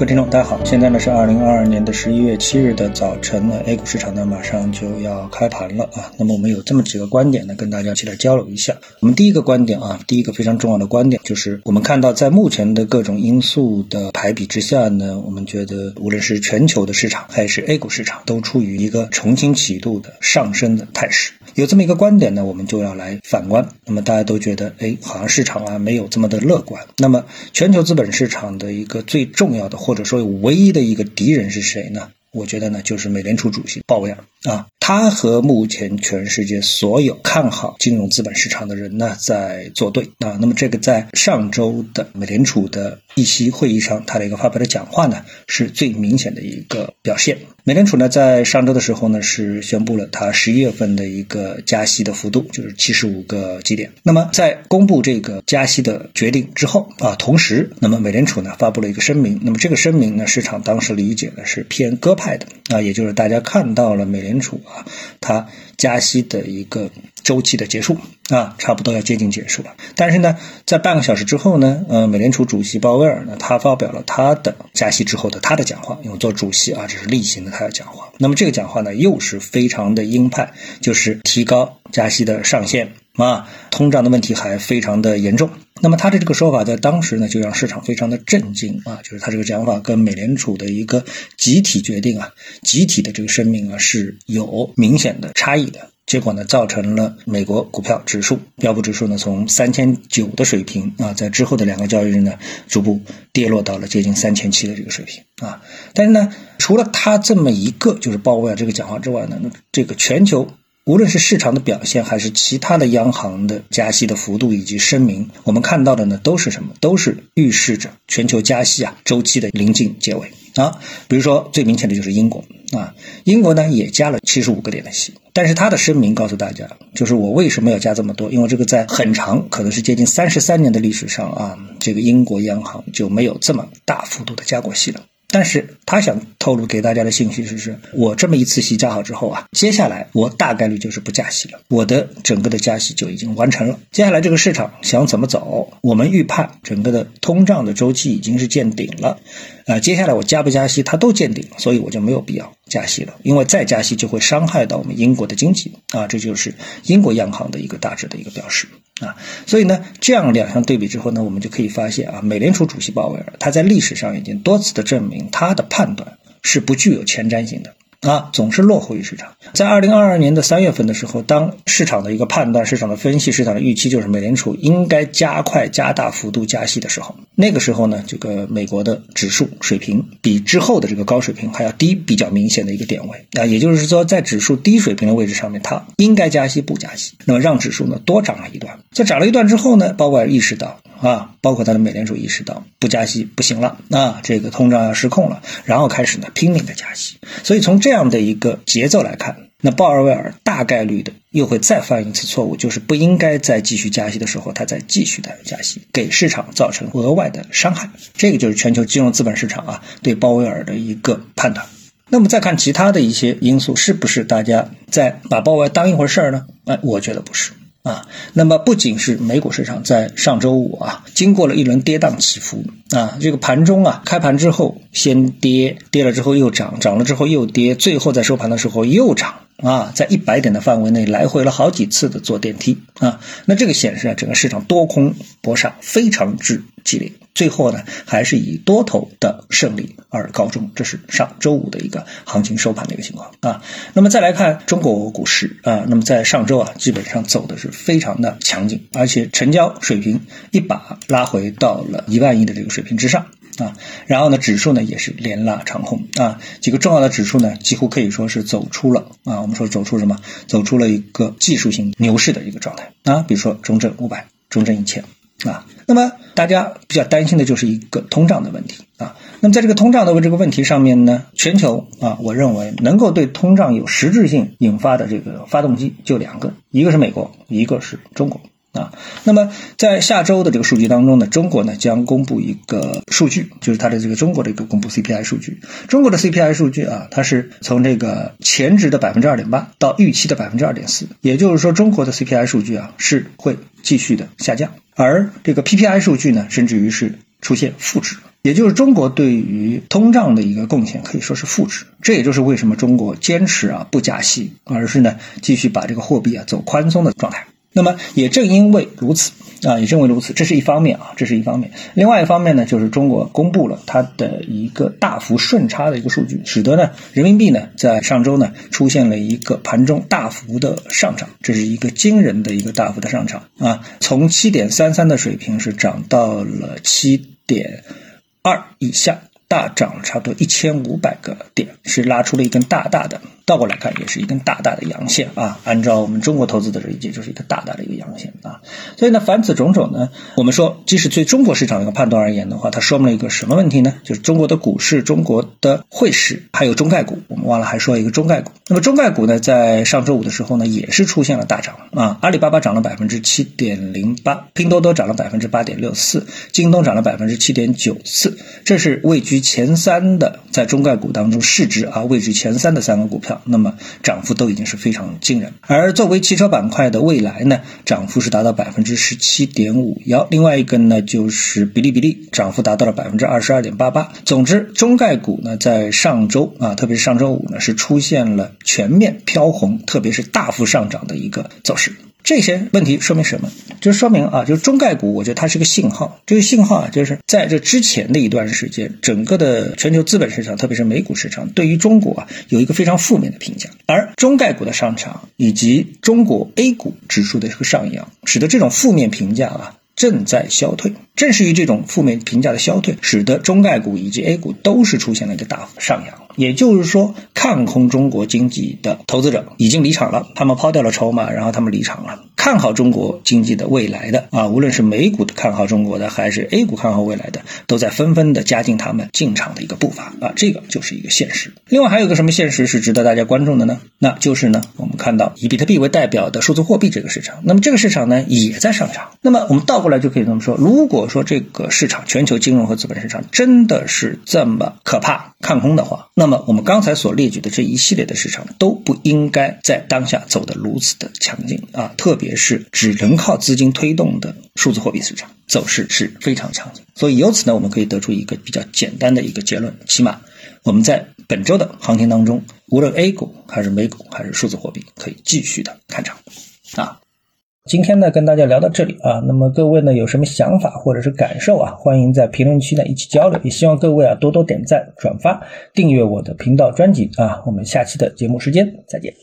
各位听众，大家好，现在呢是二零二二年的十一月七日的早晨呢，A 股市场呢马上就要开盘了啊。那么我们有这么几个观点呢，跟大家一起来交流一下。我们第一个观点啊，第一个非常重要的观点就是，我们看到在目前的各种因素的排比之下呢，我们觉得无论是全球的市场还是 A 股市场，都处于一个重新启动的上升的态势。有这么一个观点呢，我们就要来反观。那么大家都觉得，哎，好像市场啊没有这么的乐观。那么全球资本市场的一个最重要的。或者说，唯一的一个敌人是谁呢？我觉得呢，就是美联储主席鲍威尔啊，他和目前全世界所有看好金融资本市场的人呢，在作对啊。那么，这个在上周的美联储的议息会议上，他的一个发表的讲话呢，是最明显的一个表现。美联储呢，在上周的时候呢，是宣布了它十一月份的一个加息的幅度，就是七十五个基点。那么，在公布这个加息的决定之后啊，同时，那么美联储呢发布了一个声明。那么这个声明呢，市场当时理解呢是偏鸽派的啊，也就是大家看到了美联储啊，它加息的一个。周期的结束啊，差不多要接近结束了。但是呢，在半个小时之后呢，呃，美联储主席鲍威尔呢，他发表了他的加息之后的他的讲话，因为做主席啊，这是例行的他的讲话。那么这个讲话呢，又是非常的鹰派，就是提高加息的上限啊，通胀的问题还非常的严重。那么他的这个说法在当时呢，就让市场非常的震惊啊，就是他这个讲法跟美联储的一个集体决定啊、集体的这个声明啊是有明显的差异的。结果呢，造成了美国股票指数标普指数呢，从三千九的水平啊，在之后的两个交易日呢，逐步跌落到了接近三千七的这个水平啊。但是呢，除了他这么一个就是鲍威尔这个讲话之外呢，那这个全球无论是市场的表现，还是其他的央行的加息的幅度以及声明，我们看到的呢，都是什么？都是预示着全球加息啊周期的临近结尾啊。比如说最明显的就是英国。啊，英国呢也加了七十五个点的息，但是他的声明告诉大家，就是我为什么要加这么多？因为这个在很长，可能是接近三十三年的历史上啊，这个英国央行就没有这么大幅度的加过息了。但是他想透露给大家的信息是：是我这么一次息加好之后啊，接下来我大概率就是不加息了，我的整个的加息就已经完成了。接下来这个市场想怎么走？我们预判整个的通胀的周期已经是见顶了。啊，接下来我加不加息，它都见顶，所以我就没有必要加息了，因为再加息就会伤害到我们英国的经济啊，这就是英国央行的一个大致的一个表示啊。所以呢，这样两项对比之后呢，我们就可以发现啊，美联储主席鲍威尔他在历史上已经多次的证明他的判断是不具有前瞻性的。啊，总是落后于市场。在二零二二年的三月份的时候，当市场的一个判断、市场的分析、市场的预期就是美联储应该加快、加大幅度加息的时候，那个时候呢，这个美国的指数水平比之后的这个高水平还要低，比较明显的一个点位啊，也就是说，在指数低水平的位置上面，它应该加息不加息，那么让指数呢多涨了一段。在涨了一段之后呢，鲍威尔意识到。啊，包括他的美联储意识到不加息不行了，啊，这个通胀要失控了，然后开始呢拼命的加息。所以从这样的一个节奏来看，那鲍尔威尔大概率的又会再犯一次错误，就是不应该再继续加息的时候，他再继续的加息，给市场造成额外的伤害。这个就是全球金融资本市场啊对鲍威尔的一个判断。那么再看其他的一些因素，是不是大家在把鲍威尔当一回事儿呢？哎，我觉得不是。啊，那么不仅是美股市场在上周五啊，经过了一轮跌宕起伏啊，这个盘中啊，开盘之后先跌，跌了之后又涨，涨了之后又跌，最后在收盘的时候又涨。啊，在一百点的范围内来回了好几次的坐电梯啊，那这个显示啊，整个市场多空搏杀非常之激烈，最后呢还是以多头的胜利而告终。这是上周五的一个行情收盘的一个情况啊。那么再来看中国股市啊，那么在上周啊，基本上走的是非常的强劲，而且成交水平一把拉回到了一万亿的这个水平之上。啊，然后呢，指数呢也是连拉长红啊，几个重要的指数呢几乎可以说是走出了啊，我们说走出什么？走出了一个技术性牛市的一个状态啊，比如说中证五百、中证一千啊。那么大家比较担心的就是一个通胀的问题啊。那么在这个通胀的问这个问题上面呢，全球啊，我认为能够对通胀有实质性引发的这个发动机就两个，一个是美国，一个是中国。啊，那么在下周的这个数据当中呢，中国呢将公布一个数据，就是它的这个中国的一个公布 CPI 数据。中国的 CPI 数据啊，它是从这个前值的百分之二点八到预期的百分之二点四，也就是说中国的 CPI 数据啊是会继续的下降，而这个 PPI 数据呢，甚至于是出现负值，也就是中国对于通胀的一个贡献可以说是负值。这也就是为什么中国坚持啊不加息，而是呢继续把这个货币啊走宽松的状态。那么也正因为如此啊，也正为如此，这是一方面啊，这是一方面。另外一方面呢，就是中国公布了它的一个大幅顺差的一个数据，使得呢人民币呢在上周呢出现了一个盘中大幅的上涨，这是一个惊人的一个大幅的上涨啊，从七点三三的水平是涨到了七点二以下，大涨了差不多一千五百个点，是拉出了一根大大的。倒过来看，也是一根大大的阳线啊！按照我们中国投资的理解，就是一个大大的一个阳线啊！所以呢，凡此种种呢，我们说，即使对中国市场一个判断而言的话，它说明了一个什么问题呢？就是中国的股市、中国的汇市，还有中概股，我们忘了还说一个中概股。那么中概股呢，在上周五的时候呢，也是出现了大涨啊！阿里巴巴涨了百分之七点零八，拼多多涨了百分之八点六四，京东涨了百分之七点九四，这是位居前三的，在中概股当中市值啊位居前三的三个股票。那么涨幅都已经是非常惊人，而作为汽车板块的未来呢，涨幅是达到百分之十七点五幺。另外一个呢，就是比例比例涨幅达到了百分之二十二点八八。总之，中概股呢在上周啊，特别是上周五呢，是出现了全面飘红，特别是大幅上涨的一个走势。这些问题说明什么？就说明啊，就是中概股，我觉得它是个信号。这个信号啊，就是在这之前的一段时间，整个的全球资本市场，特别是美股市场，对于中国啊有一个非常负面的评价。而中概股的上涨以及中国 A 股指数的这个上扬，使得这种负面评价啊正在消退。正是于这种负面评价的消退，使得中概股以及 A 股都是出现了一个大幅上扬。也就是说，看空中国经济的投资者已经离场了，他们抛掉了筹码，然后他们离场了。看好中国经济的未来的啊，无论是美股的看好中国的，还是 A 股看好未来的，都在纷纷的加进他们进场的一个步伐啊，这个就是一个现实。另外还有个什么现实是值得大家关注的呢？那就是呢，我们看到以比特币为代表的数字货币这个市场，那么这个市场呢也在上涨。那么我们倒过来就可以这么说：如果说这个市场全球金融和资本市场真的是这么可怕看空的话，那么我们刚才所列举的这一系列的市场都不应该在当下走得如此的强劲啊，特别。是只能靠资金推动的数字货币市场走势是非常强劲，所以由此呢，我们可以得出一个比较简单的一个结论：起码我们在本周的行情当中，无论 A 股还是美股还是数字货币，可以继续的看涨啊。今天呢，跟大家聊到这里啊，那么各位呢有什么想法或者是感受啊，欢迎在评论区呢一起交流，也希望各位啊多多点赞、转发、订阅我的频道专辑啊。我们下期的节目时间再见。